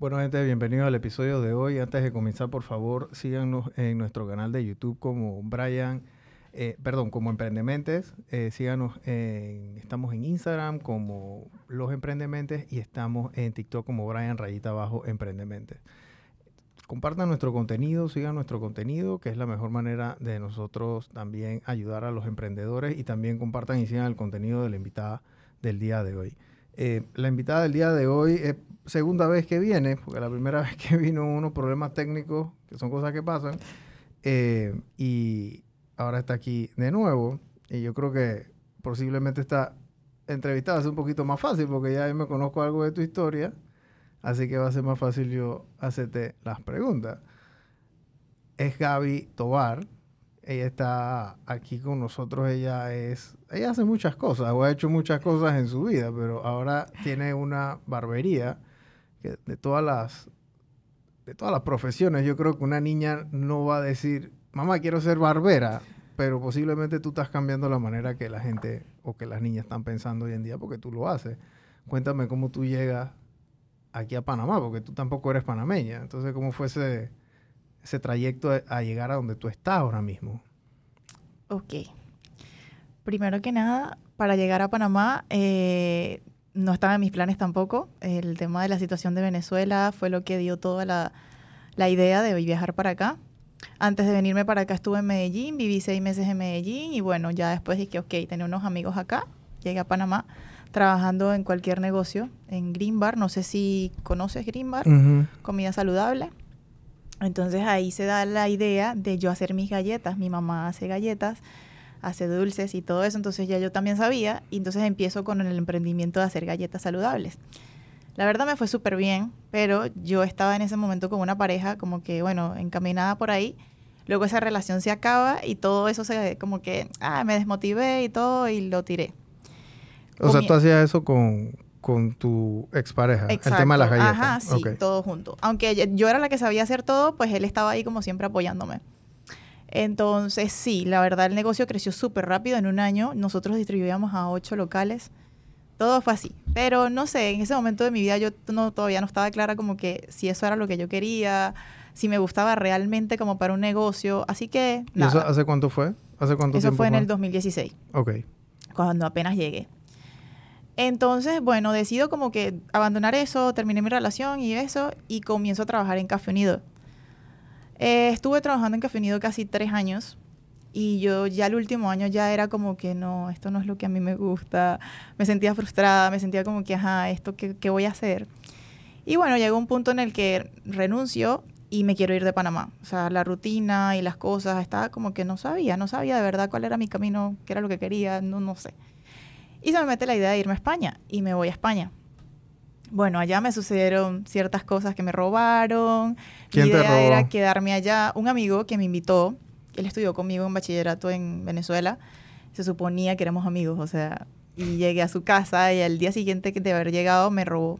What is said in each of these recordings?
Bueno, gente, bienvenidos al episodio de hoy. Antes de comenzar, por favor, síganos en nuestro canal de YouTube como Brian, eh, perdón, como Emprendementes. Eh, síganos, en, estamos en Instagram como Los Emprendementes y estamos en TikTok como Brian Rayita Abajo Emprendementes. Compartan nuestro contenido, sigan nuestro contenido, que es la mejor manera de nosotros también ayudar a los emprendedores y también compartan y sigan el contenido de la invitada del día de hoy. Eh, la invitada del día de hoy es segunda vez que viene, porque la primera vez que vino unos problemas técnicos, que son cosas que pasan, eh, y ahora está aquí de nuevo. Y yo creo que posiblemente esta entrevista va a ser un poquito más fácil, porque ya me conozco algo de tu historia, así que va a ser más fácil yo hacerte las preguntas. Es Gaby Tobar, ella está aquí con nosotros, ella es, ella hace muchas cosas, o ha hecho muchas cosas en su vida, pero ahora tiene una barbería que de todas las, de todas las profesiones, yo creo que una niña no va a decir, mamá, quiero ser barbera, pero posiblemente tú estás cambiando la manera que la gente o que las niñas están pensando hoy en día porque tú lo haces. Cuéntame cómo tú llegas aquí a Panamá, porque tú tampoco eres panameña. Entonces, ¿cómo fue ese, ese trayecto a llegar a donde tú estás ahora mismo? Ok. Primero que nada, para llegar a Panamá, eh, no estaba en mis planes tampoco. El tema de la situación de Venezuela fue lo que dio toda la, la idea de viajar para acá. Antes de venirme para acá estuve en Medellín, viví seis meses en Medellín y bueno, ya después dije, ok, tenía unos amigos acá, llegué a Panamá trabajando en cualquier negocio, en Green Bar, no sé si conoces Green Bar, comida saludable. Entonces ahí se da la idea de yo hacer mis galletas. Mi mamá hace galletas, hace dulces y todo eso, entonces ya yo también sabía y entonces empiezo con el emprendimiento de hacer galletas saludables. La verdad me fue súper bien, pero yo estaba en ese momento con una pareja como que, bueno, encaminada por ahí. Luego esa relación se acaba y todo eso se como que, ah, me desmotivé y todo y lo tiré. O sea, tú hacías eso con, con tu expareja, el tema de las galletas. Ajá, sí, todo junto. Aunque yo era la que sabía hacer todo, pues él estaba ahí como siempre apoyándome. Entonces, sí, la verdad el negocio creció súper rápido. En un año nosotros distribuíamos a ocho locales. Todo fue así. Pero no sé, en ese momento de mi vida yo no, todavía no estaba clara como que si eso era lo que yo quería, si me gustaba realmente como para un negocio. Así que... ¿Y eso hace cuánto fue? ¿Hace cuánto eso fue en el 2016. Ok. Cuando apenas llegué. Entonces, bueno, decido como que abandonar eso, terminé mi relación y eso, y comienzo a trabajar en Café Unido. Eh, estuve trabajando en Café Unido casi tres años y yo ya el último año ya era como que no, esto no es lo que a mí me gusta, me sentía frustrada, me sentía como que, ajá, ¿esto qué, voy a hacer? Y bueno, llegó un punto en el que renuncio y me quiero ir de Panamá. O sea, la rutina y las cosas, estaba como que no sabía, no sabía de verdad cuál era mi camino, qué era lo que quería, no, no sé. Y se me mete la idea de irme a España y me voy a España. Bueno, allá me sucedieron ciertas cosas que me robaron. ¿Quién Mi idea te robó? era quedarme allá. Un amigo que me invitó, él estudió conmigo en bachillerato en Venezuela. Se suponía que éramos amigos, o sea, y llegué a su casa y al día siguiente de haber llegado me robó.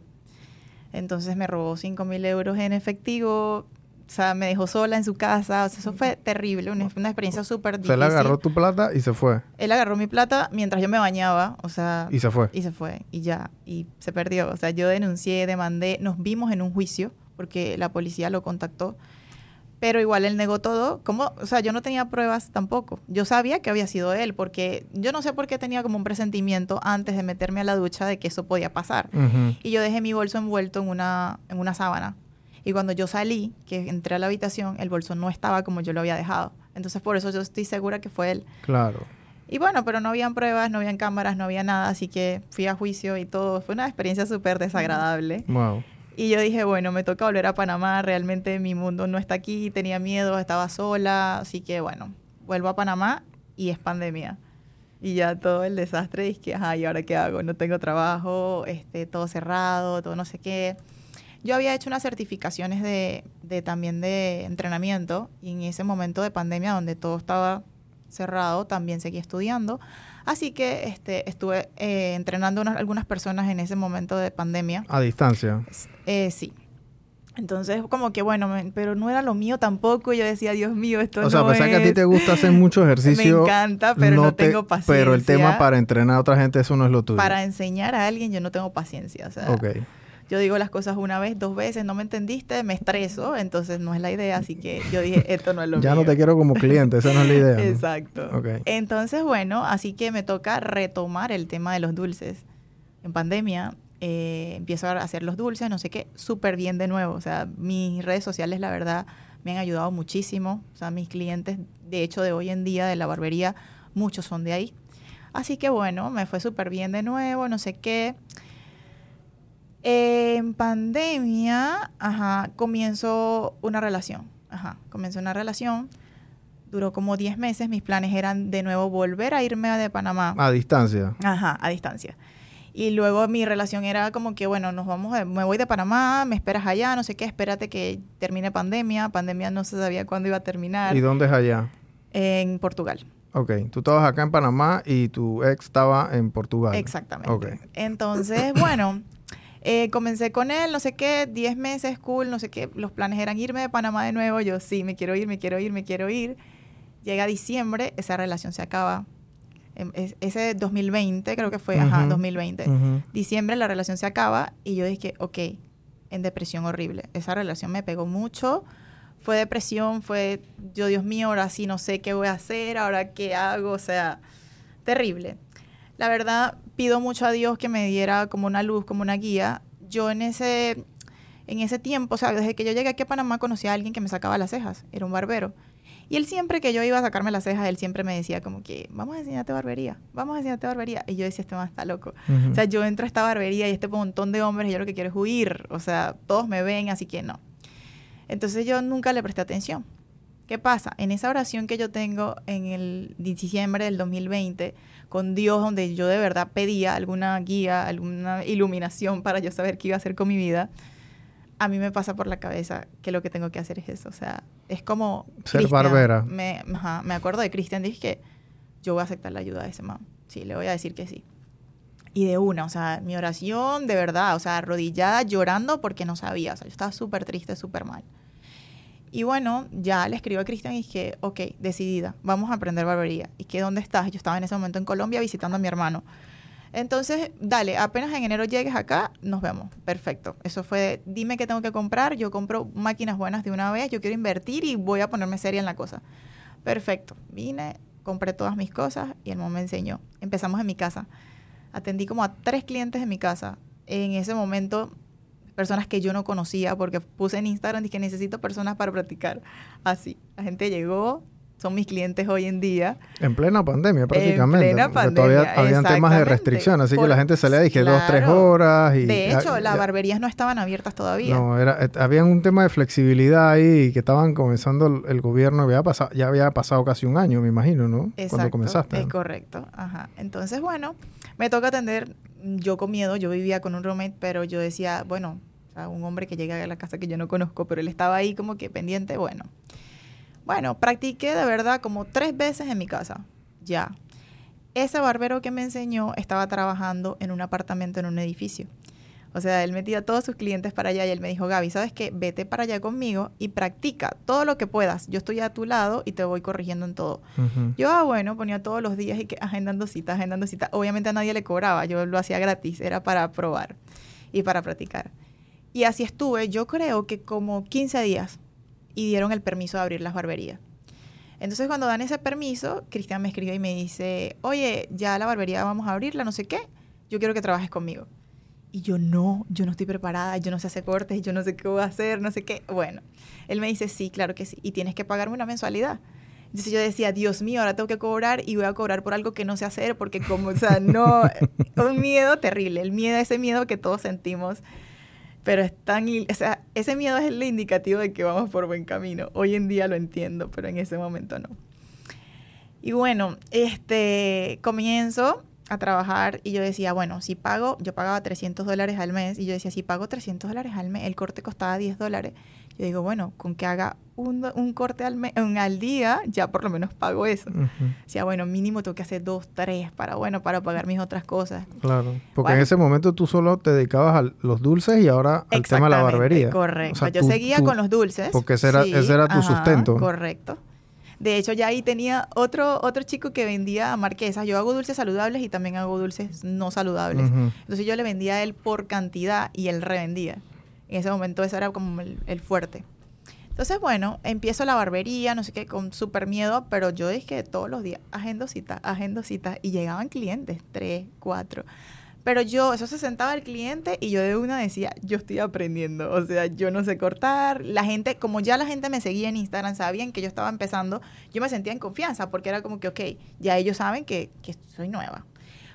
Entonces me robó 5 mil euros en efectivo, o sea, me dejó sola en su casa. O sea, eso fue terrible, una, una experiencia súper difícil. Se le agarró tu plata y se fue. Él agarró mi plata mientras yo me bañaba, o sea... Y se fue. Y se fue, y ya, y se perdió. O sea, yo denuncié, demandé, nos vimos en un juicio, porque la policía lo contactó, pero igual él negó todo. como O sea, yo no tenía pruebas tampoco. Yo sabía que había sido él, porque yo no sé por qué tenía como un presentimiento antes de meterme a la ducha de que eso podía pasar. Y yo dejé mi bolso envuelto en una, en una sábana. Y cuando yo salí, que entré a la habitación, el bolso no estaba como yo lo había dejado. Entonces, por eso yo estoy segura que fue él. Claro. Y bueno, pero no habían pruebas, no habían cámaras, no había nada, así que fui a juicio y todo. Fue una experiencia súper desagradable. Wow. Y yo dije, bueno, me toca volver a Panamá, realmente mi mundo no está aquí, tenía miedo, estaba sola, así que bueno, vuelvo a Panamá y es pandemia. Y ya todo el desastre, es que, ajá, ¿y ahora qué hago? No tengo trabajo, este, todo cerrado, todo no sé qué. Yo había hecho unas certificaciones de, de también de entrenamiento y en ese momento de pandemia donde todo estaba cerrado, también seguí estudiando. Así que este, estuve eh, entrenando unas- algunas personas en ese momento de pandemia. A distancia. Eh, sí. Entonces, como que bueno, me- pero no era lo mío tampoco. Yo decía, Dios mío, esto O sea, a no pesar que a ti es". te gusta hacer mucho ejercicio. Me encanta, pero no, te- tengo paciencia. Pero el tema para entrenar a otra gente, eso no es lo tuyo. Para enseñar a alguien, yo no tengo paciencia. O sea, Ok. Yo digo las cosas una vez, dos veces, no me entendiste, me estreso, entonces no es la idea, así que yo dije, esto no es lo ya mío. no te quiero como cliente, esa no es la idea. ¿no? Exacto. Ok. Entonces, bueno, así que me toca retomar el tema de los dulces. En pandemia eh, empiezo a hacer los dulces, no sé qué, súper bien de nuevo. O sea, mis redes sociales, la verdad, me han ayudado muchísimo. O sea, mis clientes, de hecho, de hoy en día de la barbería, muchos son de ahí. Así que bueno, me fue súper bien de nuevo, no sé qué. En pandemia, ajá, comienzo una relación. Ajá, comienzo una relación. Duró como 10 meses. Mis planes eran de nuevo volver a irme de Panamá. A distancia. Ajá, a distancia. Y luego mi relación era como que, bueno, nos vamos, de- me voy de Panamá, me esperas allá, no sé qué, espérate que termine pandemia. Pandemia no se sabía cuándo iba a terminar. ¿Y dónde es allá? En Portugal. Ok, tú estabas acá en Panamá y tu ex estaba en Portugal. Exactamente. Ok. Entonces, bueno, eh, comencé con él, no sé qué, 10 meses, cool, no sé qué. Los planes eran irme de Panamá de nuevo. Yo, sí, me quiero ir, me quiero ir, me quiero ir. Llega diciembre, esa relación se acaba. Em, es- Ese 2020, creo que fue, ajá, Ujú. 2020. Ujú. Diciembre la relación se acaba y yo dije, ok, en depresión horrible. Esa relación me pegó mucho. Fue depresión, fue, yo Dios mío, ahora sí no sé qué voy a hacer, ahora qué hago, o sea, terrible. La verdad, pido mucho a Dios que me diera como una luz, como una guía. Yo en ese, en ese tiempo, o sea, desde que yo llegué aquí a Panamá conocí a alguien que me sacaba las cejas, era un barbero. Y él siempre que yo iba a sacarme las cejas, él siempre me decía como que, vamos a enseñarte barbería, vamos a enseñarte barbería. Y yo decía, este man está loco. Ujú. O sea, yo entro a esta barbería y este montón de hombres y yo lo que quiero es huir. O sea, todos me ven, así que no. Entonces yo nunca le presté atención. ¿Qué pasa? En esa oración que yo tengo en el diciembre del 2020 con Dios, donde yo de verdad pedía alguna guía, alguna iluminación para yo saber qué iba a hacer con mi vida, a mí me pasa por la cabeza que lo que tengo que hacer es eso. O sea, es como... Ser barbera. Me, ajá, me acuerdo de Cristian, dije que yo voy a aceptar la ayuda de ese man. Sí, le voy a decir que sí. Y de una, o sea, mi oración de verdad, o sea, arrodillada, llorando porque no sabía, o sea, yo estaba súper triste, súper mal. Y bueno, ya le escribo a Cristian y dije, ok, decidida, vamos a aprender barbería. ¿Y que dónde estás? Yo estaba en ese momento en Colombia visitando a mi hermano. Entonces, dale, apenas en enero llegues acá, nos vemos. Perfecto. Eso fue, dime qué tengo que comprar, yo compro máquinas buenas de una vez, yo quiero invertir y voy a ponerme seria en la cosa. Perfecto. Vine, compré todas mis cosas y el momento me enseñó. Empezamos en mi casa. Atendí como a tres clientes en mi casa. En ese momento, personas que yo no conocía, porque puse en Instagram y que necesito personas para practicar. Así. La gente llegó, son mis clientes hoy en día. En plena pandemia, prácticamente. plena porque pandemia, todavía habían temas de restricción, así que Por- la gente salía, dije, dos, tres claro. horas. Y, De hecho, las barberías no estaban abiertas todavía. No, era, había un tema de flexibilidad ahí que estaban comenzando el, el gobierno, había pasado, ya había pasado casi un año, me imagino, ¿no? Cuando Exacto, comenzaste. Es correcto. Ajá. Entonces, bueno, me toca atender. Yo con miedo, yo vivía con un roommate, pero yo decía, bueno, sea, un hombre que llega a la casa que yo no conozco, pero él estaba ahí como que pendiente, bueno. Bueno, practiqué de verdad como tres veces en mi casa, ya. Ese barbero que me enseñó estaba trabajando en un apartamento en un edificio. O sea, él metía a todos sus clientes para allá y él me dijo, Gaby, ¿sabes qué? Vete para allá conmigo y practica todo lo que puedas. Yo estoy a tu lado y te voy corrigiendo en todo. Ujú. Yo, ah, bueno, ponía todos los días y que agendando citas, agendando citas. Obviamente a nadie le cobraba, yo lo hacía gratis, era para probar y para practicar. Y así estuve, yo creo que como 15 días y dieron el permiso de abrir las barberías. Entonces cuando dan ese permiso, Cristian me escribe y me dice, oye, ya la barbería vamos a abrirla, no sé qué, yo quiero que trabajes conmigo. Y yo no, yo no estoy preparada, yo no sé hacer cortes, yo no sé qué voy a hacer, no sé qué. Bueno, él me dice, sí, claro que sí, y tienes que pagarme una mensualidad. Entonces yo decía, Dios mío, ahora tengo que cobrar y voy a cobrar por algo que no sé hacer, porque como, o sea, no, un miedo terrible, el miedo, ese miedo que todos sentimos, pero es tan, o sea, ese miedo es el indicativo de que vamos por buen camino. Hoy en día lo entiendo, pero en ese momento no. Y bueno, este, comienzo a trabajar y yo decía, bueno, si pago, yo pagaba 300 dólares al mes y yo decía, si pago 300 dólares al mes, el corte costaba 10 dólares. Yo digo, bueno, con que haga un, un corte al, mes, un- al día, ya por lo menos pago eso. Ujú. Decía, bueno, mínimo tengo que hacer dos, tres para, bueno, para pagar mis otras cosas. Claro. Porque en ese momento tú solo te dedicabas a los dulces y ahora al tema de la barbería. Correcto. O sea, yo tú- seguía tú- con los dulces. porque ese era- ese era tu sustento. Correcto. De hecho, ya ahí tenía otro, otro chico que vendía marquesas. Yo hago dulces saludables y también hago dulces no saludables. Entonces yo le vendía a él por cantidad y él revendía. En ese momento eso era como el, fuerte. Entonces, bueno, empiezo la barbería, no sé qué, con súper miedo, pero yo dije todos los días, agendo citas, y llegaban clientes, tres, cuatro. Pero yo, eso se sentaba el cliente y yo de una decía, yo estoy aprendiendo, o sea, yo no sé cortar. La gente, como ya la gente me seguía en Instagram, sabían que yo estaba empezando, yo me sentía en confianza porque era como que, ok, ya ellos saben que, que soy nueva.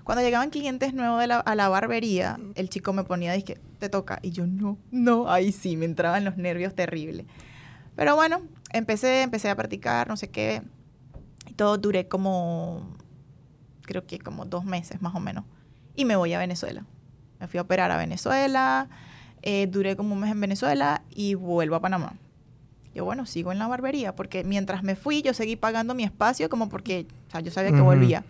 Cuando llegaban clientes nuevos de la, a la barbería, el chico me ponía, dije, te toca. Y yo, no, no, ahí sí, me entraban los nervios terribles. Pero bueno, empecé, empecé a practicar, no sé qué. Y todo duré como, creo que como dos meses más o menos y me voy a Venezuela. Me fui a operar a Venezuela, eh, duré como un mes en Venezuela y vuelvo a Panamá. Yo, bueno, sigo en la barbería, porque mientras me fui, yo seguí pagando mi espacio como porque, o sea, yo sabía que volvía.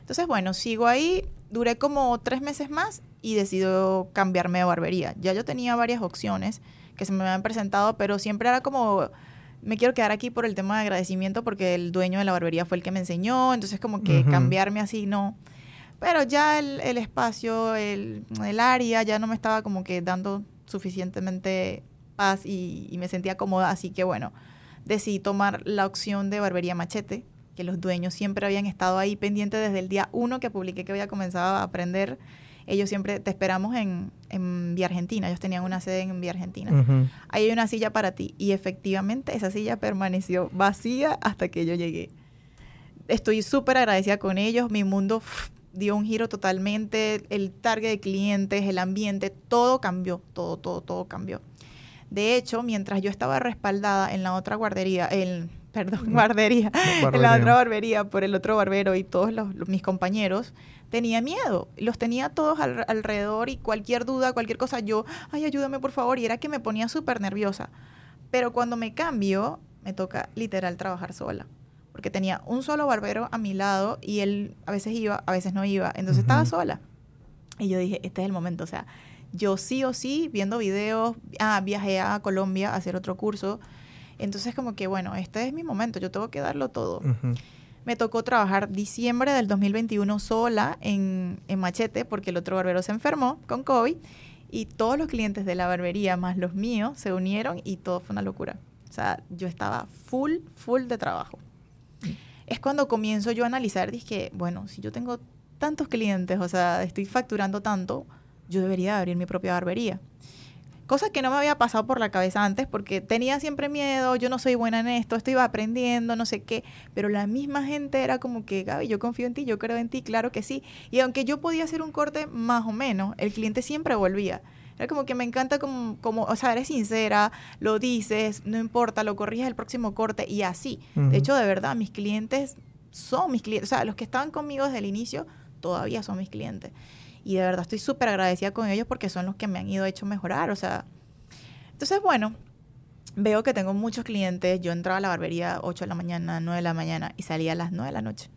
Entonces, bueno, sigo ahí, duré como tres meses más y decido cambiarme de barbería. Ya yo tenía varias opciones que se me habían presentado, pero siempre era como, me quiero quedar aquí por el tema de agradecimiento porque el dueño de la barbería fue el que me enseñó, entonces como que cambiarme así no pero ya el, el espacio, el, el, área ya no me estaba como que dando suficientemente paz y, y, me sentía cómoda, así que bueno, decidí tomar la opción de Barbería Machete, que los dueños siempre habían estado ahí pendientes desde el día uno que publiqué que había comenzado a aprender. Ellos siempre te esperamos en, en Vía Argentina, ellos tenían una sede en Vía Argentina. Ahí hay una silla para ti y efectivamente esa silla permaneció vacía hasta que yo llegué. Estoy súper agradecida con ellos, mi mundo dio un giro totalmente, el target de clientes, el ambiente, todo cambió, todo, todo, todo cambió. De hecho, mientras yo estaba respaldada en la otra guardería, el, perdón, guardería, en la otra barbería por el otro barbero y todos los, mis compañeros, tenía miedo. Los tenía todos alrededor y cualquier duda, cualquier cosa, yo, ay, ayúdame por favor, y era que me ponía súper nerviosa. Pero cuando me cambio, me toca literal trabajar sola porque tenía un solo barbero a mi lado y él a veces iba, a veces no iba, entonces estaba sola. Y yo dije, este es el momento, o sea, yo sí o sí, viendo videos, ah, viajé a Colombia a hacer otro curso, entonces como que, bueno, este es mi momento, yo tengo que darlo todo. Me tocó trabajar diciembre del 2021 sola en, en Machete porque el otro barbero se enfermó con COVID y todos los clientes de la barbería más los míos se unieron y todo fue una locura. O sea, yo estaba full, full de trabajo es cuando comienzo yo a analizar, dije, bueno, si yo tengo tantos clientes, o sea, estoy facturando tanto, yo debería abrir mi propia barbería. Cosa que no me había pasado por la cabeza antes porque tenía siempre miedo, yo no soy buena en esto, estoy aprendiendo, no sé qué, pero la misma gente era como que, Gaby, yo confío en ti, yo creo en ti, claro que sí. Y aunque yo podía hacer un corte más o menos, el cliente siempre volvía. Era como que me encanta como, como, o sea, eres sincera, lo dices, no importa, lo corriges el próximo corte y así. De hecho, de verdad, mis clientes son mis clientes, o sea, los que estaban conmigo desde el inicio todavía son mis clientes. Y de verdad estoy súper agradecida con ellos porque son los que me han ido hecho mejorar, o sea. Entonces, bueno, veo que tengo muchos clientes. Yo entraba a la barbería 8 de la mañana, 9 de la mañana y salía a las 9 de la noche.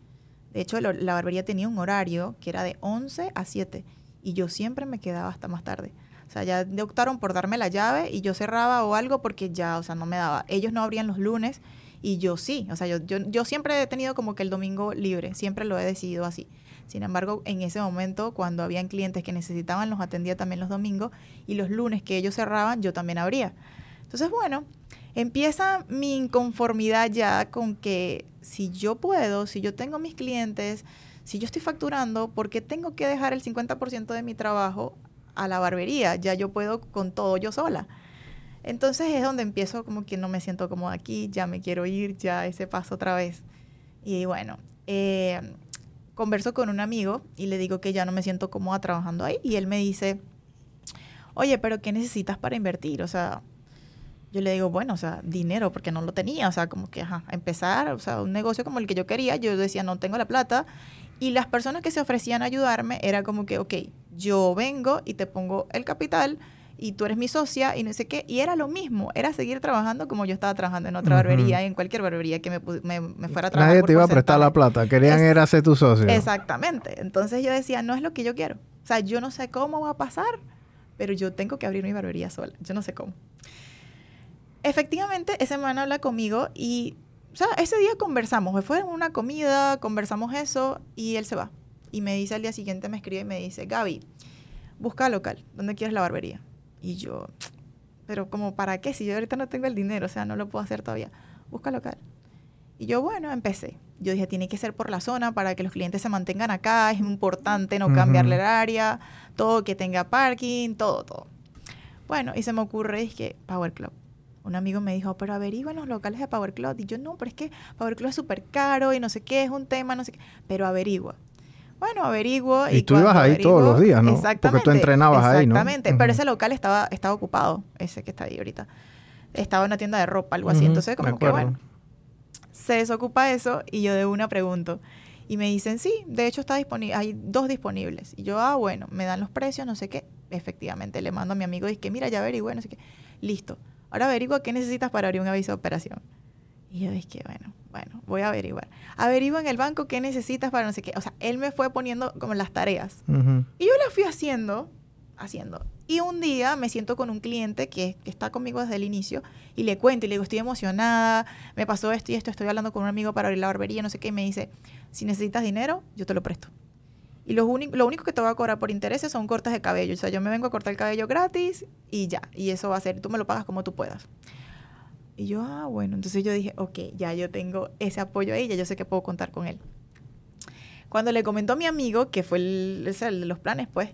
De hecho, la barbería tenía un horario que era de 11 a 7 y yo siempre me quedaba hasta más tarde. O sea, ya optaron por darme la llave y yo cerraba o algo porque ya, o sea, no me daba. Ellos no abrían los lunes y yo sí. O sea, yo, yo, yo siempre he tenido como que el domingo libre, siempre lo he decidido así. Sin embargo, en ese momento, cuando habían clientes que necesitaban, los atendía también los domingos y los lunes que ellos cerraban, yo también abría. Entonces, bueno, empieza mi inconformidad ya con que si yo puedo, si yo tengo mis clientes, si yo estoy facturando, ¿por qué tengo que dejar el 50% de mi trabajo a la barbería, ya yo puedo con todo yo sola. Entonces es donde empiezo como que no me siento como aquí, ya me quiero ir, ya ese paso otra vez. Y bueno, eh, converso con un amigo y le digo que ya no me siento cómoda trabajando ahí y él me dice, oye, pero ¿qué necesitas para invertir? O sea, yo le digo, bueno, o sea, dinero, porque no lo tenía, o sea, como que, ajá, empezar, o sea, un negocio como el que yo quería, yo decía, no tengo la plata, y las personas que se ofrecían a ayudarme era como que, ok, yo vengo y te pongo el capital y tú eres mi socia y no sé qué. Y era lo mismo, era seguir trabajando como yo estaba trabajando en otra barbería, en cualquier barbería que me, me, fuera a trabajar. Nadie te iba a prestar la plata, querían era ser tu socio. Exactamente. Entonces yo decía, no es lo que yo quiero. O sea, yo no sé cómo va a pasar, pero yo tengo que abrir mi barbería sola. Yo no sé cómo. Efectivamente, ese man habla conmigo y o sea, ese día conversamos, fue una comida, conversamos eso y él se va. Y me dice al día siguiente, me escribe y me dice, Gaby, busca local, ¿dónde quieres la barbería? Y yo, pero como para qué, si yo ahorita no tengo el dinero, o sea, no lo puedo hacer todavía, busca local. Y yo, bueno, empecé. Yo dije, tiene que ser por la zona para que los clientes se mantengan acá, es importante no cambiarle el área, todo que tenga parking, todo, todo. Bueno, y se me ocurre, es que Power Club. Un amigo me dijo, pero averigua los locales de Power Club. Y yo, no, pero es que Power Club es súper caro y no sé qué, es un tema, no sé qué. Pero averigua. Bueno, averiguo. Y, tú ibas ahí todos los días, ¿no? Exactamente. Porque tú entrenabas ahí, ¿no? Exactamente, pero ese local estaba, estaba ocupado, ese que está ahí ahorita. Estaba en una tienda de ropa, algo así. Entonces, como que bueno, se desocupa eso y yo de una pregunto. Y me dicen, sí, de hecho está disponible, hay dos disponibles. Y yo, ah, bueno, me dan los precios, no sé qué. Efectivamente, le mando a mi amigo y dice que, mira, ya averigüe, no sé qué. Listo. Ahora averigua qué necesitas para abrir un aviso de operación. Y yo dije, bueno, bueno, voy a averiguar. Averigua en el banco qué necesitas para no sé qué. O sea, él me fue poniendo como las tareas. Y yo las fui haciendo, haciendo. Y un día me siento con un cliente que, que, está conmigo desde el inicio y le cuento y le digo, estoy emocionada, me pasó esto y esto, estoy hablando con un amigo para abrir la barbería, no sé qué. Y me dice, si necesitas dinero, yo te lo presto. Y lo único, lo único que te voy a cobrar por intereses son cortes de cabello. O sea, yo me vengo a cortar el cabello gratis y ya. Y eso va a ser, tú me lo pagas como tú puedas. Y yo, ah, bueno, entonces yo dije, ok, ya yo tengo ese apoyo ahí, ya yo sé que puedo contar con él. Cuando le comentó a mi amigo, que fue el, de los planes, pues,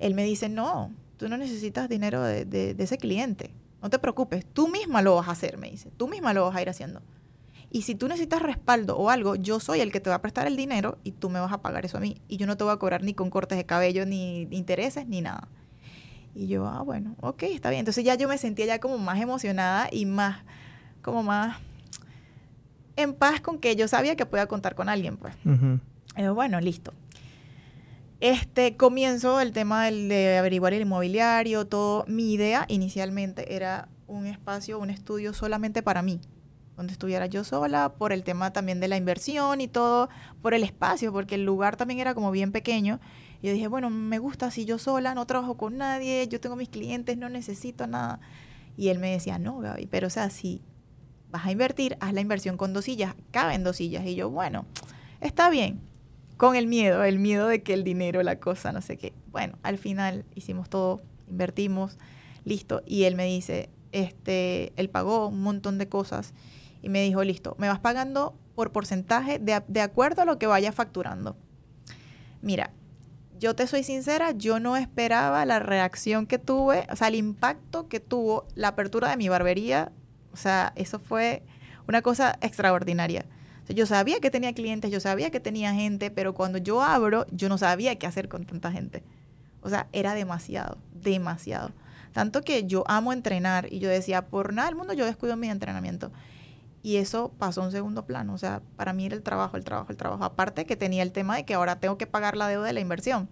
él me dice, no, tú no necesitas dinero de, de ese cliente. No te preocupes, tú misma lo vas a hacer, me dice. Tú misma lo vas a ir haciendo. Y si tú necesitas respaldo o algo, yo soy el que te va a prestar el dinero y tú me vas a pagar eso a mí. Y yo no te voy a cobrar ni con cortes de cabello, ni intereses, ni nada. Y yo, ah, bueno, ok, está bien. Entonces ya yo me sentía ya como más emocionada y más, como más en paz con que yo sabía que podía contar con alguien, pues. bueno, listo. Este, comienzo el tema del, de averiguar el inmobiliario, todo. Mi idea inicialmente era un espacio, un estudio solamente para mí donde estuviera yo sola, por el tema también de la inversión y todo, por el espacio, porque el lugar también era como bien pequeño. Y yo dije, bueno, me gusta así yo sola, no trabajo con nadie, yo tengo mis clientes, no necesito nada. Y él me decía, no, Gaby, pero o sea, si vas a invertir, haz la inversión con dos sillas, caben dos sillas. Y yo, bueno, está bien, con el miedo, el miedo de que el dinero, la cosa, no sé qué. Bueno, al final hicimos todo, invertimos, listo. Y él me dice, este, él pagó un montón de cosas y me dijo, listo, me vas pagando por porcentaje de, acuerdo a lo que vaya facturando. Mira, yo te soy sincera, yo no esperaba la reacción que tuve, o sea, el impacto que tuvo la apertura de mi barbería. O sea, eso fue una cosa extraordinaria. yo sabía que tenía clientes, yo sabía que tenía gente, pero cuando yo abro, yo no sabía qué hacer con tanta gente. O sea, era demasiado, demasiado. Tanto que yo amo entrenar y yo decía, por nada del mundo yo descuido mi entrenamiento. Y eso pasó a un segundo plano. O sea, para mí era el trabajo, el trabajo, el trabajo. Aparte que tenía el tema de que ahora tengo que pagar la deuda de la inversión.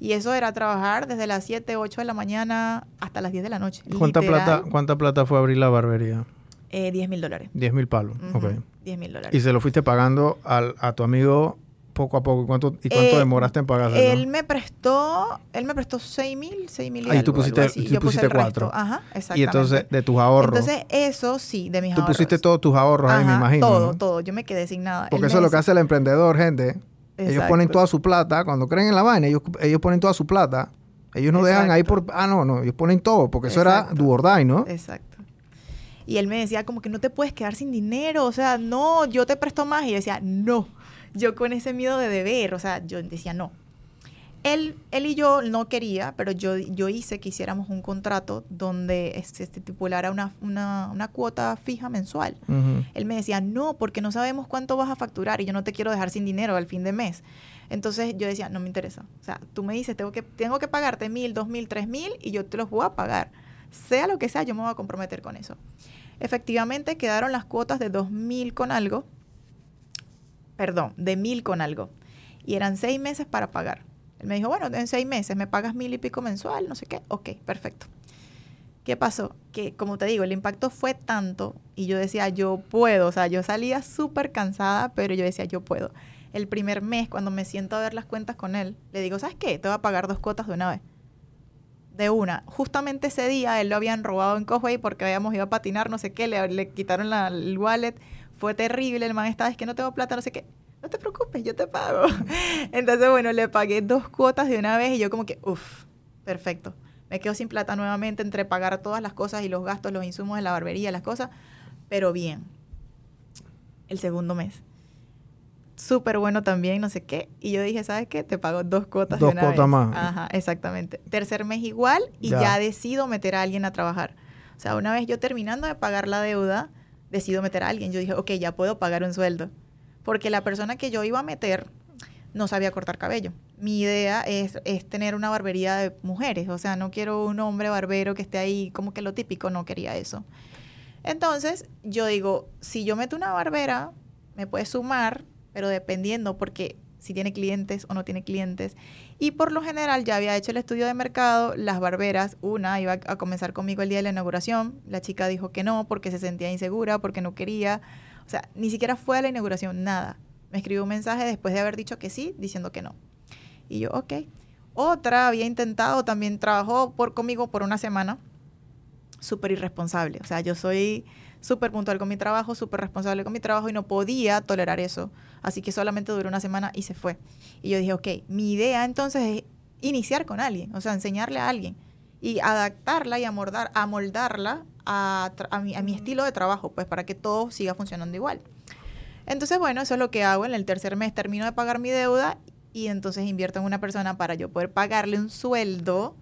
Y eso era trabajar desde las 7, 8 de la mañana hasta las 10 de la noche. ¿Cuánta, plata, ¿cuánta plata fue abrir la barbería? Eh, 10 mil dólares. 10 mil palos, ok. 10 mil dólares. ¿Y se lo fuiste pagando al, a tu amigo poco a poco. ¿Y cuánto, y cuánto eh, demoraste en pagar? Él me prestó, él me prestó 6 mil, 6 mil y Ahí tú pusiste, tú pusiste cuatro. Ajá, exactamente. Y entonces, de tus ahorros. Entonces, eso sí, de mis ahorros. Tú pusiste todos tus ahorros ahí, me imagino. Todo, todo. Yo me quedé sin nada. Porque eso es lo que hace el emprendedor, gente. Ellos ponen toda su plata. Cuando creen en la vaina, ellos, ellos ponen toda su plata. Ellos no dejan ahí por... Ah, no, no. Ellos ponen todo. Porque eso era do or die, ¿no? Exacto. Y él me decía como que no te puedes quedar sin dinero. O sea, no, yo te presto más. Y yo decía, no yo con ese miedo de deber, o sea, yo decía no. Él, él y yo no quería, pero yo, yo hice que hiciéramos un contrato donde se estipulara una, una, una, cuota fija mensual. Él me decía, no, porque no sabemos cuánto vas a facturar y yo no te quiero dejar sin dinero al fin de mes. Entonces yo decía, no me interesa. O sea, tú me dices, tengo que, tengo que pagarte mil, dos mil, tres mil y yo te los voy a pagar. Sea lo que sea, yo me voy a comprometer con eso. Efectivamente, quedaron las cuotas de dos mil con algo perdón, de mil con algo. Y eran seis meses para pagar. Él me dijo, bueno, en seis meses me pagas mil y pico mensual, no sé qué. Ok, perfecto. ¿Qué pasó? Que, como te digo, el impacto fue tanto y yo decía, yo puedo. O sea, yo salía súper cansada, pero yo decía, yo puedo. El primer mes, cuando me siento a ver las cuentas con él, le digo, ¿sabes qué? Te voy a pagar dos cuotas de una vez. De una. Justamente ese día él lo habían robado en Cosway porque habíamos ido a patinar, no sé qué, le, quitaron la, el wallet fue terrible, el man estaba, es que no tengo plata, no sé qué. No te preocupes, yo te pago. Entonces, bueno, le pagué dos cuotas de una vez y yo como que, uff, perfecto. Me quedo sin plata nuevamente entre pagar todas las cosas y los gastos, los insumos de la barbería, las cosas, pero bien. El segundo mes súper bueno también, no sé qué. Y yo dije, ¿sabes qué? Te pago dos cuotas dos de una cuotas más. Ajá, exactamente. Tercer mes igual y ya. decido meter a alguien a trabajar. O sea, una vez yo terminando de pagar la deuda, decido meter a alguien. Yo dije, ok, ya puedo pagar un sueldo. Porque la persona que yo iba a meter no sabía cortar cabello. Mi idea es, es tener una barbería de mujeres. O sea, no quiero un hombre barbero que esté ahí como que lo típico, no quería eso. Entonces, yo digo, si yo meto una barbera, me puede sumar pero dependiendo porque si tiene clientes o no tiene clientes. Y por lo general ya había hecho el estudio de mercado, las barberas, una iba a comenzar conmigo el día de la inauguración, la chica dijo que no porque se sentía insegura, porque no quería, o sea, ni siquiera fue a la inauguración, nada. Me escribió un mensaje después de haber dicho que sí, diciendo que no. Y yo, ok. Otra había intentado, también trabajó por, conmigo por una semana, súper irresponsable. O sea, yo soy súper puntual con mi trabajo, súper responsable con mi trabajo y no podía tolerar eso. Así que solamente duró una semana y se fue. Y yo dije, ok, mi idea entonces es iniciar con alguien, o sea, enseñarle a alguien y adaptarla y amordar, amoldarla a, a, mi, a mi estilo de trabajo, pues para que todo siga funcionando igual. Entonces, bueno, eso es lo que hago. En el tercer mes termino de pagar mi deuda y entonces invierto en una persona para yo poder pagarle un sueldo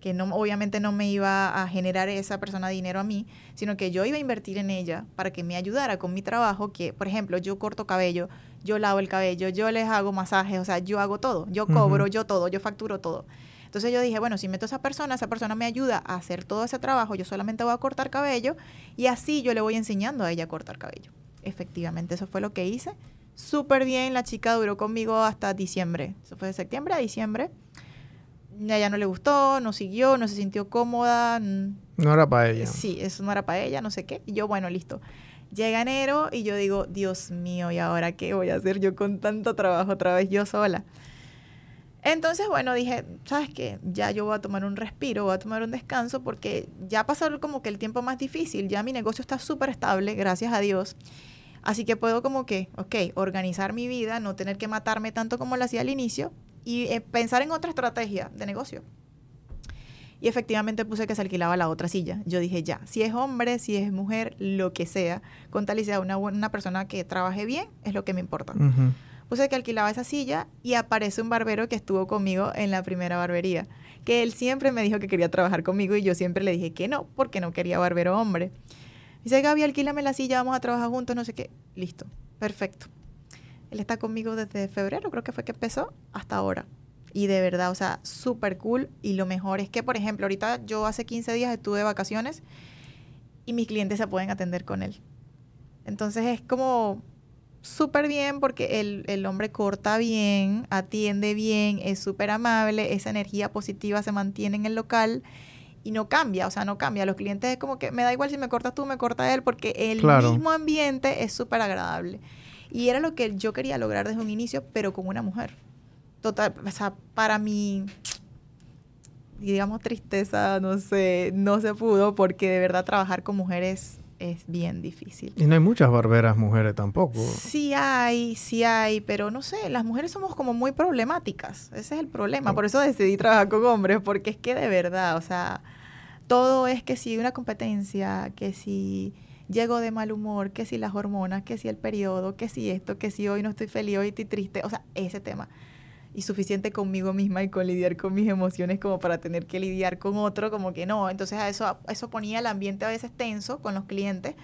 que no, obviamente no me iba a generar esa persona dinero a mí, sino que yo iba a invertir en ella para que me ayudara con mi trabajo, que por ejemplo yo corto cabello, yo lavo el cabello, yo les hago masajes, o sea, yo hago todo, yo cobro, yo todo, yo facturo todo. Entonces yo dije, bueno, si meto a esa persona, esa persona me ayuda a hacer todo ese trabajo, yo solamente voy a cortar cabello y así yo le voy enseñando a ella a cortar cabello. Efectivamente, eso fue lo que hice. Súper bien, la chica duró conmigo hasta diciembre. Eso fue de septiembre a diciembre a ella no le gustó, no siguió, no se sintió cómoda. No era para ella. Sí, eso no era para ella, no sé qué. Y yo, bueno, listo. Llega enero y yo digo, Dios mío, ¿y ahora qué voy a hacer yo con tanto trabajo otra vez yo sola? Entonces, bueno, dije, ¿sabes qué? Ya yo voy a tomar un respiro, voy a tomar un descanso porque ya pasó como que el tiempo más difícil, ya mi negocio está súper estable, gracias a Dios. Así que puedo como que, ok, organizar mi vida, no tener que matarme tanto como lo hacía al inicio y eh, pensar en otra estrategia de negocio. Y efectivamente puse que se alquilaba la otra silla. Yo dije, ya, si es hombre, si es mujer, lo que sea, con tal y sea una, una persona que trabaje bien, es lo que me importa. Puse que alquilaba esa silla y aparece un barbero que estuvo conmigo en la primera barbería, que él siempre me dijo que quería trabajar conmigo y yo siempre le dije que no, porque no quería barbero hombre. Dice, Gaby, alquílame la silla, vamos a trabajar juntos, no sé qué. Listo, perfecto. Él está conmigo desde febrero, creo que fue que empezó, hasta ahora. Y de verdad, o sea, súper cool. Y lo mejor es que, por ejemplo, ahorita yo hace 15 días estuve de vacaciones y mis clientes se pueden atender con él. Entonces es como súper bien porque el, el, hombre corta bien, atiende bien, es súper amable, esa energía positiva se mantiene en el local y no cambia, o sea, no cambia. Los clientes es como que me da igual si me cortas tú, me corta él, porque el mismo ambiente es súper agradable. Y era lo que yo quería lograr desde un inicio, pero con una mujer. Total, o sea, para mi, digamos, tristeza, no sé, no se pudo porque de verdad trabajar con mujeres es bien difícil. Y no hay muchas barberas mujeres tampoco. Sí hay, sí hay, pero no sé, las mujeres somos como muy problemáticas. Ese es el problema. Por eso decidí trabajar con hombres, porque es que de verdad, o sea, todo es que si una competencia, que si llego de mal humor, que si las hormonas, que si el periodo, que si esto, que si hoy no estoy feliz, hoy estoy triste, o sea, ese tema. Y suficiente conmigo misma y con lidiar con mis emociones como para tener que lidiar con otro, como que no. Entonces a eso, eso ponía el ambiente a veces tenso con los clientes,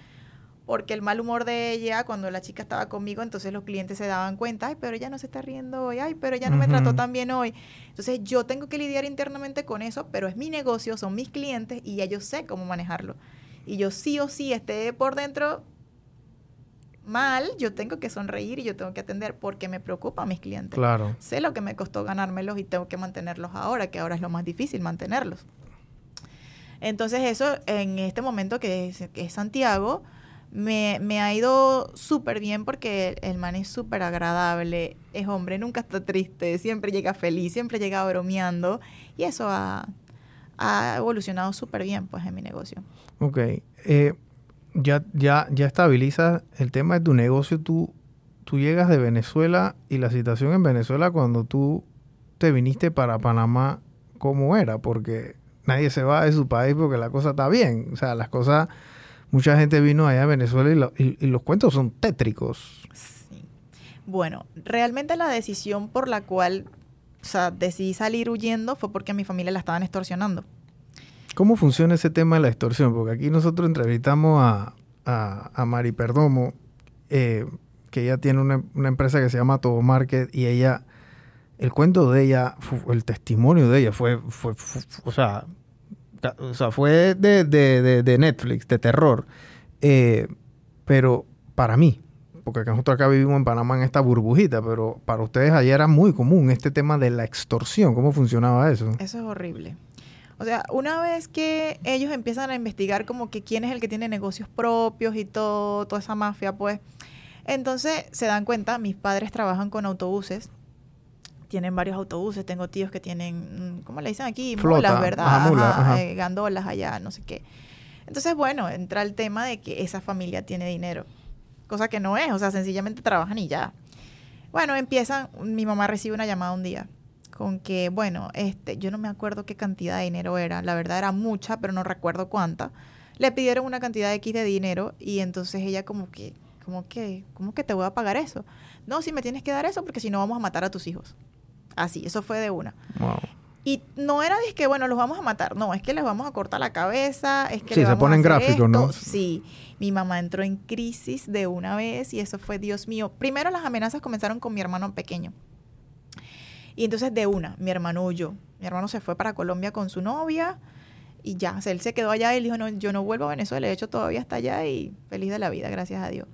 porque el mal humor de ella, cuando la chica estaba conmigo, entonces los clientes se daban cuenta, ay, pero ella no se está riendo hoy, ay, pero ella no me trató tan bien hoy. Entonces yo tengo que lidiar internamente con eso, pero es mi negocio, son mis clientes y ya yo sé cómo manejarlo y yo sí o sí esté por dentro mal, yo tengo que sonreír y yo tengo que atender porque me preocupa a mis clientes. Claro. Sé lo que me costó ganármelos y tengo que mantenerlos ahora, que ahora es lo más difícil mantenerlos. Entonces eso, en este momento que es, Santiago, me, me, ha ido súper bien porque el, man es súper agradable, es hombre, nunca está triste, siempre llega feliz, siempre llega bromeando y eso ha, ha evolucionado súper bien pues en mi negocio. Ok. Eh, ya, ya, ya estabilizas el tema de tu negocio, tú, tú llegas de Venezuela y la situación en Venezuela cuando tú te viniste para Panamá, ¿cómo era? Porque nadie se va de su país porque la cosa está bien. O sea, las cosas, mucha gente vino allá a Venezuela y, y los cuentos son tétricos. Sí. Bueno, realmente la decisión por la cual o sea, decidí salir huyendo fue porque a mi familia la estaban extorsionando. ¿Cómo funciona ese tema de la extorsión? Porque aquí nosotros entrevistamos a, a, Mari Perdomo, eh, que ella tiene una, una, empresa que se llama Todo Market y ella, el cuento de ella, el testimonio de ella fue, fue, o, sea, o sea, fue de, de, de, Netflix, de terror. Eh, pero para mí, porque nosotros acá vivimos en Panamá en esta burbujita, pero para ustedes allá era muy común este tema de la extorsión. ¿Cómo funcionaba eso? Eso es horrible. O sea, una vez que ellos empiezan a investigar como que quién es el que tiene negocios propios y todo, toda esa mafia, pues, entonces se dan cuenta, mis padres trabajan con autobuses, tienen varios autobuses, tengo tíos que tienen, mm, ¿cómo le dicen aquí? Flota, ¿verdad? Eh, gandolas allá, no sé qué. Entonces, bueno, entra el tema de que esa familia tiene dinero, cosa que no es, o sea, sencillamente trabajan y ya. Bueno, empiezan, mi mamá recibe una llamada un día con que, bueno, este, yo no me acuerdo qué cantidad de dinero era, la verdad era mucha, pero no recuerdo cuánta. Le pidieron una cantidad de X de dinero y entonces ella como que, como que, ¿cómo que te voy a pagar eso? No, si me tienes que dar eso porque si no vamos a matar a tus hijos. Así, eso fue de una. Y no era de que, bueno, los vamos a matar. No, es que les vamos a cortar la cabeza. Es que sí, se ponen gráficos, ¿no? Sí. Mi mamá entró en crisis de una vez y eso fue, Dios mío. Primero las amenazas comenzaron con mi hermano pequeño. Y entonces de una, mi hermano huyó. Mi hermano se fue para Colombia con su novia y ya, o sea, él se quedó allá y dijo, no, yo no vuelvo a Venezuela, de hecho todavía está allá y feliz de la vida, gracias a Dios.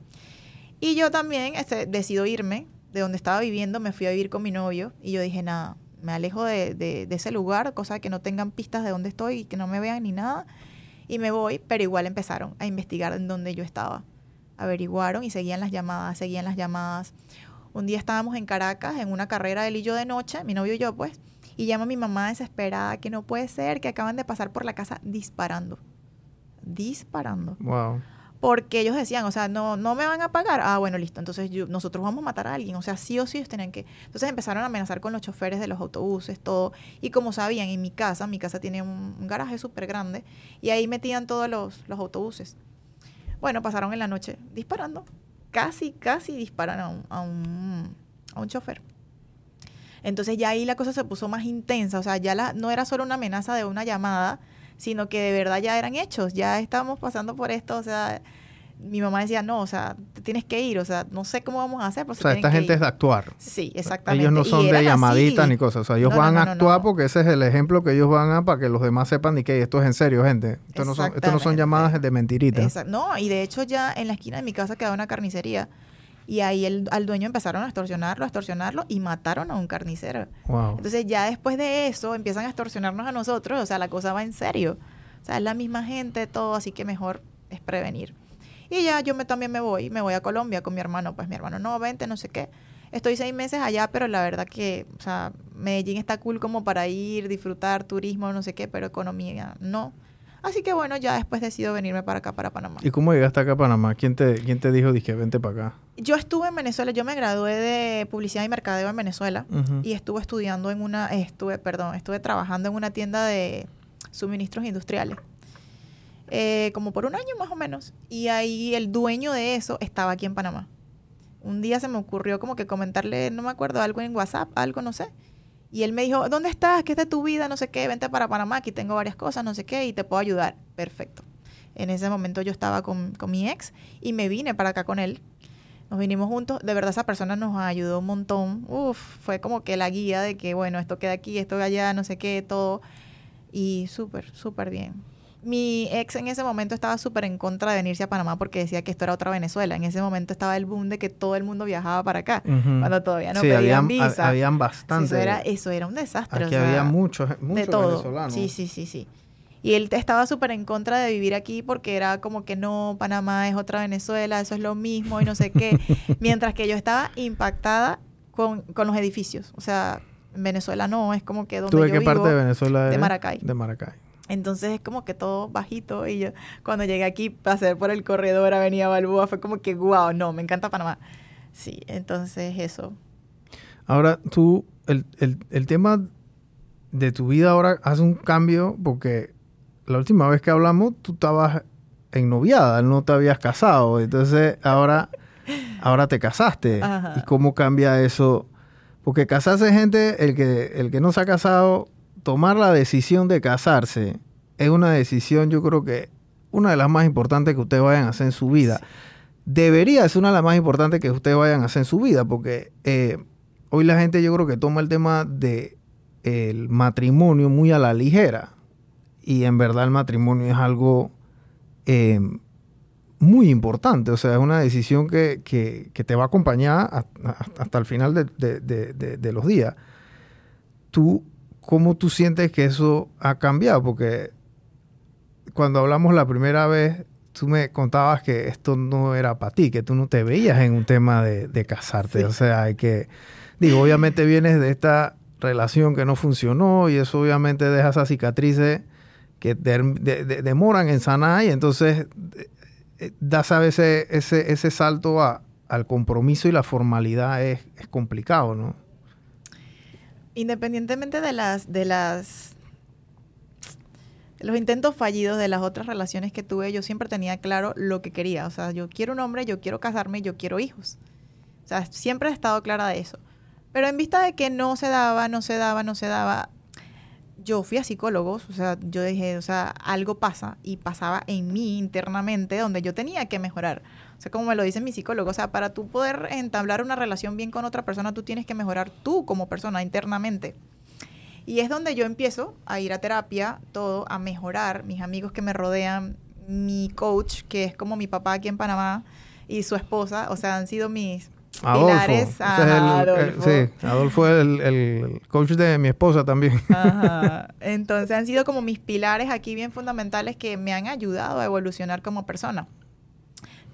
Y yo también este, decido irme de donde estaba viviendo, me fui a vivir con mi novio y yo dije, nada, me alejo de, de, ese lugar, cosa que no tengan pistas de dónde estoy y que no me vean ni nada. Y me voy, pero igual empezaron a investigar en dónde yo estaba. Averiguaron y seguían las llamadas, seguían las llamadas. Un día estábamos en Caracas en una carrera él y yo de noche, mi novio y yo pues, y llama a mi mamá desesperada que no puede ser, que acaban de pasar por la casa disparando. Disparando. Wow. Porque ellos decían, o sea, no, no me van a pagar. Ah, bueno, listo. Entonces nosotros vamos a matar a alguien. O sea, sí o sí ellos tenían que. Entonces empezaron a amenazar con los choferes de los autobuses, todo. Y como sabían, en mi casa, mi casa tiene un, garaje súper grande. Y ahí metían todos los, autobuses. Bueno, pasaron en la noche disparando casi, casi disparan a un, a un, a un chofer. Entonces ya ahí la cosa se puso más intensa, o sea, ya la, no era solo una amenaza de una llamada, sino que de verdad ya eran hechos, ya estábamos pasando por esto, o sea, mi mamá decía, no, o sea, te tienes que ir, o sea, no sé cómo vamos a hacer. o sea, esta gente es de actuar. Sí, exactamente. Ellos no son de llamaditas ni cosas, o sea, ellos van a actuar porque ese es el ejemplo que ellos van a para que los demás sepan y que esto es en serio, gente. Esto, no son, esto no son llamadas de mentiritas. No, y de hecho ya en la esquina de mi casa quedaba una carnicería y ahí el, al dueño empezaron a extorsionarlo, a extorsionarlo y mataron a un carnicero. Wow. Entonces ya después de eso empiezan a extorsionarnos a nosotros, o sea, la cosa va en serio. O sea, es la misma gente, todo, así que mejor es prevenir. Y ya yo me, también me voy, me voy a Colombia con mi hermano. Pues mi hermano, no, vente, no sé qué. Estoy seis meses allá, pero la verdad que, o sea, Medellín está cool como para ir, disfrutar, turismo, no sé qué, pero economía no. Así que bueno, ya después decido venirme para acá, para Panamá. ¿Y cómo llegaste acá a Panamá? ¿Quién te, quién te dijo, dije, vente para acá? Yo estuve en Venezuela, yo me gradué de publicidad y mercadeo en Venezuela y estuve estudiando en una, estuve, perdón, estuve trabajando en una tienda de suministros industriales. Eh, como por un año más o menos. Y ahí el dueño de eso estaba aquí en Panamá. Un día se me ocurrió como que comentarle, no me acuerdo, algo en WhatsApp, algo, no sé. Y él me dijo, ¿dónde estás? ¿Qué es de tu vida? No sé qué, vente para Panamá, aquí tengo varias cosas, no sé qué, y te puedo ayudar. Perfecto. En ese momento yo estaba con, con mi ex y me vine para acá con él. Nos vinimos juntos. De verdad esa persona nos ayudó un montón. Uf, fue como que la guía de que, bueno, esto queda aquí, esto allá, no sé qué, todo. Y súper, súper bien mi ex en ese momento estaba súper en contra de venirse a Panamá porque decía que esto era otra Venezuela. En ese momento estaba el boom de que todo el mundo viajaba para acá, cuando todavía no sí, pedían visa. habían bastante. eso, era, eso era un desastre. Aquí había muchos, muchos venezolanos. Sí, sí, sí, sí. Y él estaba súper en contra de vivir aquí porque era como que no, Panamá es otra Venezuela, eso es lo mismo y no sé qué. Mientras que yo estaba impactada con, con los edificios. O sea, Venezuela no, es como que donde ¿Tú de qué parte de Venezuela De Maracay. De Maracay. Entonces es como que todo bajito y yo cuando llegué aquí pasé por el corredor Avenida Balboa fue como que wow, no, me encanta Panamá. Sí, entonces eso. Ahora tú, el, el, el tema de tu vida ahora hace un cambio porque la última vez que hablamos tú estabas en noviada, no te habías casado, entonces ahora, ahora te casaste. Ajá. ¿Y cómo cambia eso? Porque casarse gente, el que, el que no se ha casado, tomar la decisión de casarse es una decisión, yo creo que una de las más importantes que ustedes vayan a hacer en su vida. Debería ser una de las más importantes que ustedes vayan a hacer en su vida, porque eh, hoy la gente yo creo que toma el tema de el matrimonio muy a la ligera. Y en verdad el matrimonio es algo eh, muy importante. O sea, es una decisión que, que- te va a acompañar hasta, el final de, de- de- de- de los días. ¿Tú, ¿Cómo tú sientes que eso ha cambiado? Porque cuando hablamos la primera vez, tú me contabas que esto no era para ti, que tú no te veías en un tema de, de casarte. Sí. O sea, hay que... Digo, obviamente vienes de esta relación que no funcionó y eso obviamente deja esas cicatrices que der- de- de- demoran en sanar y entonces eh, das a veces ese, ese salto a- al compromiso y la formalidad es, es complicado, ¿no? Independientemente de las, de las los intentos fallidos de las otras relaciones que tuve, yo siempre tenía claro lo que quería. O sea, yo quiero un hombre, yo quiero casarme, yo quiero hijos. O sea, siempre he estado clara de eso. Pero en vista de que no se daba, no se daba, no se daba, yo fui a psicólogos, o sea, yo dije, o sea, algo pasa y pasaba en mí internamente donde yo tenía que mejorar. Sea, como me lo dice mi psicólogo, o sea, para tú poder entablar una relación bien con otra persona, tú tienes que mejorar tú como persona internamente. Y es donde yo empiezo a ir a terapia, todo, a mejorar, mis amigos que me rodean, mi coach, que es como mi papá aquí en Panamá, y su esposa, o sea, han sido mis Adolfo. pilares. Ese es Ajá, el- Adolfo. sí, Adolfo es el, el coach de mi esposa también. Ajá. Entonces han sido como mis pilares aquí bien fundamentales que me han ayudado a evolucionar como persona.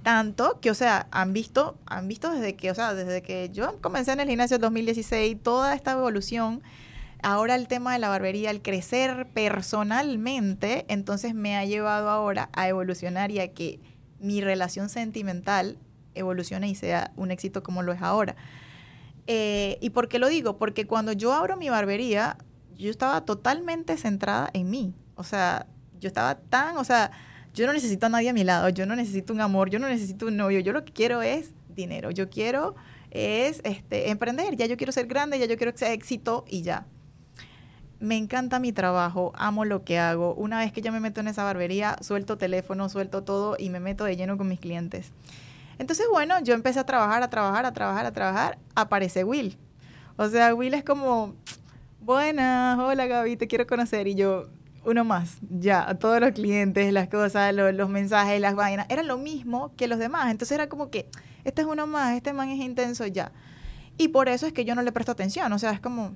Tanto que, o sea, han visto, han visto desde que, o sea, desde que yo comencé en el gimnasio en 2016, toda esta evolución, ahora el tema de la barbería, el crecer personalmente, entonces me ha llevado ahora a evolucionar y a que mi relación sentimental evolucione y sea un éxito como lo es ahora. Eh, ¿Y por qué lo digo? Porque cuando yo abro mi barbería, yo estaba totalmente centrada en mí. O sea, yo estaba tan, o sea, yo no necesito a nadie a mi lado, yo no necesito un amor, yo no necesito un novio, yo lo que quiero es dinero, yo quiero es este, emprender, ya yo quiero ser grande, ya yo quiero sea éxito y ya. Me encanta mi trabajo, amo lo que hago. Una vez que yo me meto en esa barbería, suelto teléfono, suelto todo y me meto de lleno con mis clientes. Entonces, bueno, yo empecé a trabajar, a trabajar, a trabajar, a trabajar. Aparece Will. O sea, Will es como, buenas, hola Gaby, te quiero conocer. Y yo, uno más, ya, todos los clientes, las cosas, lo- los mensajes, las vainas, era lo mismo que los demás. Entonces era como que, este es uno más, este man es intenso, ya. Y por eso es que yo no le presto atención. O sea, es como,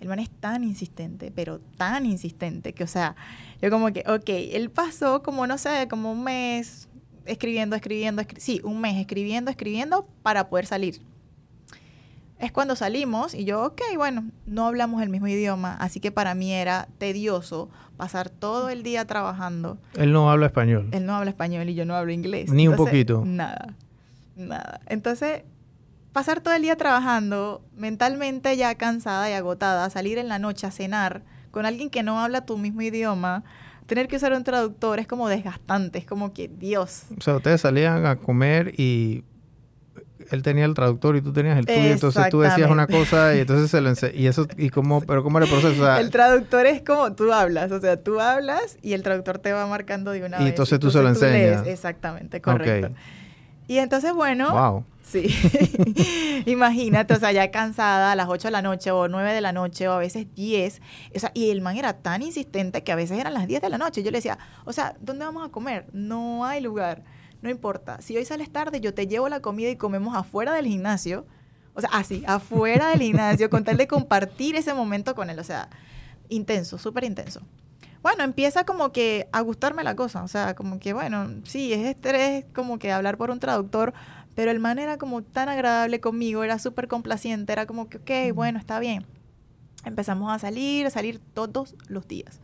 el man es tan insistente, pero tan insistente que, o sea, yo como que, ok, él pasó como, no sé, como un mes escribiendo, escribiendo, escri- sí, un mes escribiendo, escribiendo para poder salir. Es cuando salimos y yo, ok, bueno, no hablamos el mismo idioma, así que para mí era tedioso pasar todo el día trabajando. Él no habla español. Él no habla español y yo no hablo inglés. Ni un poquito. Nada, nada. Entonces, pasar todo el día trabajando, mentalmente ya cansada y agotada, salir en la noche a cenar con alguien que no habla tu mismo idioma, tener que usar un traductor es como desgastante, es como que, Dios. O sea, ustedes salían a comer y él tenía el traductor y tú tenías el tuyo, entonces tú decías una cosa y entonces se lo y eso y cómo, pero cómo era el proceso, o sea, el traductor es como tú hablas, o sea, tú hablas y el traductor te va marcando de una Y vez. entonces tú se lo enseñas. Exactamente, correcto. Y entonces, bueno, wow. Sí. Imagínate, o sea, ya cansada a las 8 de la noche o 9 de la noche o a veces 10. O sea, y el man era tan insistente que a veces eran las 10 de la noche. Yo le decía, o sea, ¿dónde vamos a comer? No hay lugar. No importa. Si hoy sales tarde, yo te llevo la comida y comemos afuera del gimnasio. O sea, así, afuera del gimnasio, con tal de compartir ese momento con él. O sea, intenso, súper intenso. Bueno, empieza como que a gustarme la cosa. O sea, como que, bueno, sí, es estrés, como que hablar por un traductor, pero el man era como tan agradable conmigo, era súper complaciente, era como que, ok, bueno, está bien. Empezamos a salir, a salir todos los días.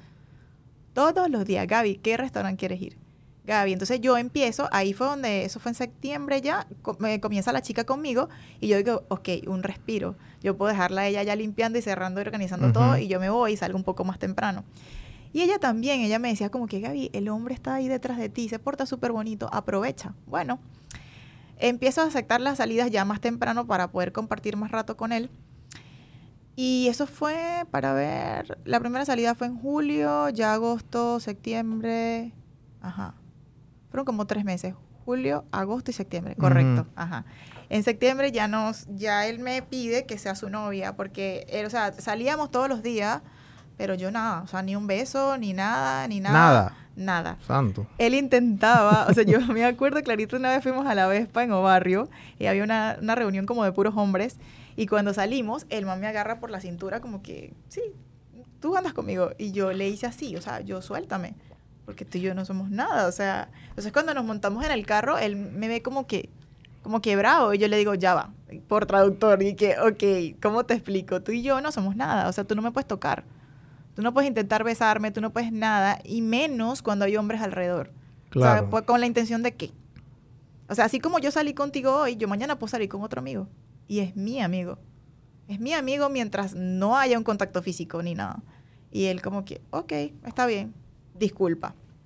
Todos los días, Gaby, ¿qué restaurante quieres ir? Gaby, entonces yo empiezo, ahí fue donde, eso fue en septiembre ya, me comienza la chica conmigo y yo digo, ok, un respiro. Yo puedo dejarla a ella ya limpiando y cerrando y organizando todo y yo me voy y salgo un poco más temprano. Y ella también, ella me decía como que Gaby, el hombre está ahí detrás de ti, se porta súper bonito, aprovecha. Bueno, empiezo a aceptar las salidas ya más temprano para poder compartir más rato con él. Y eso fue para ver, la primera salida fue en julio, ya agosto, septiembre, ajá. Fueron como tres meses, julio, agosto y septiembre, correcto, ajá. En septiembre ya nos, ya él me pide que sea su novia, porque, él, o sea, salíamos todos los días, pero yo nada, o sea, ni un beso, ni nada, ni nada. Nada. Nada. Santo. Él intentaba, o sea, yo me acuerdo clarito, una vez fuimos a la Vespa en Obarrio y había una, una reunión como de puros hombres y cuando salimos, el man me agarra por la cintura como que, sí, tú andas conmigo. Y yo le hice así, o sea, yo suéltame, porque tú y yo no somos nada, o sea, entonces cuando nos montamos en el carro, él me ve como que, como que bravo, y yo le digo, ya va, por traductor, y que, ok, ¿cómo te explico? Tú y yo no somos nada, o sea, tú no me puedes tocar Tú no puedes intentar besarme, tú no puedes nada, y menos cuando hay hombres alrededor. Claro. O sea, pues, con la intención de qué. O sea, así como yo salí contigo hoy, yo mañana puedo salir con otro amigo. Y es mi amigo. Es mi amigo mientras no haya un contacto físico ni nada. Y él como que, ok, está bien, disculpa.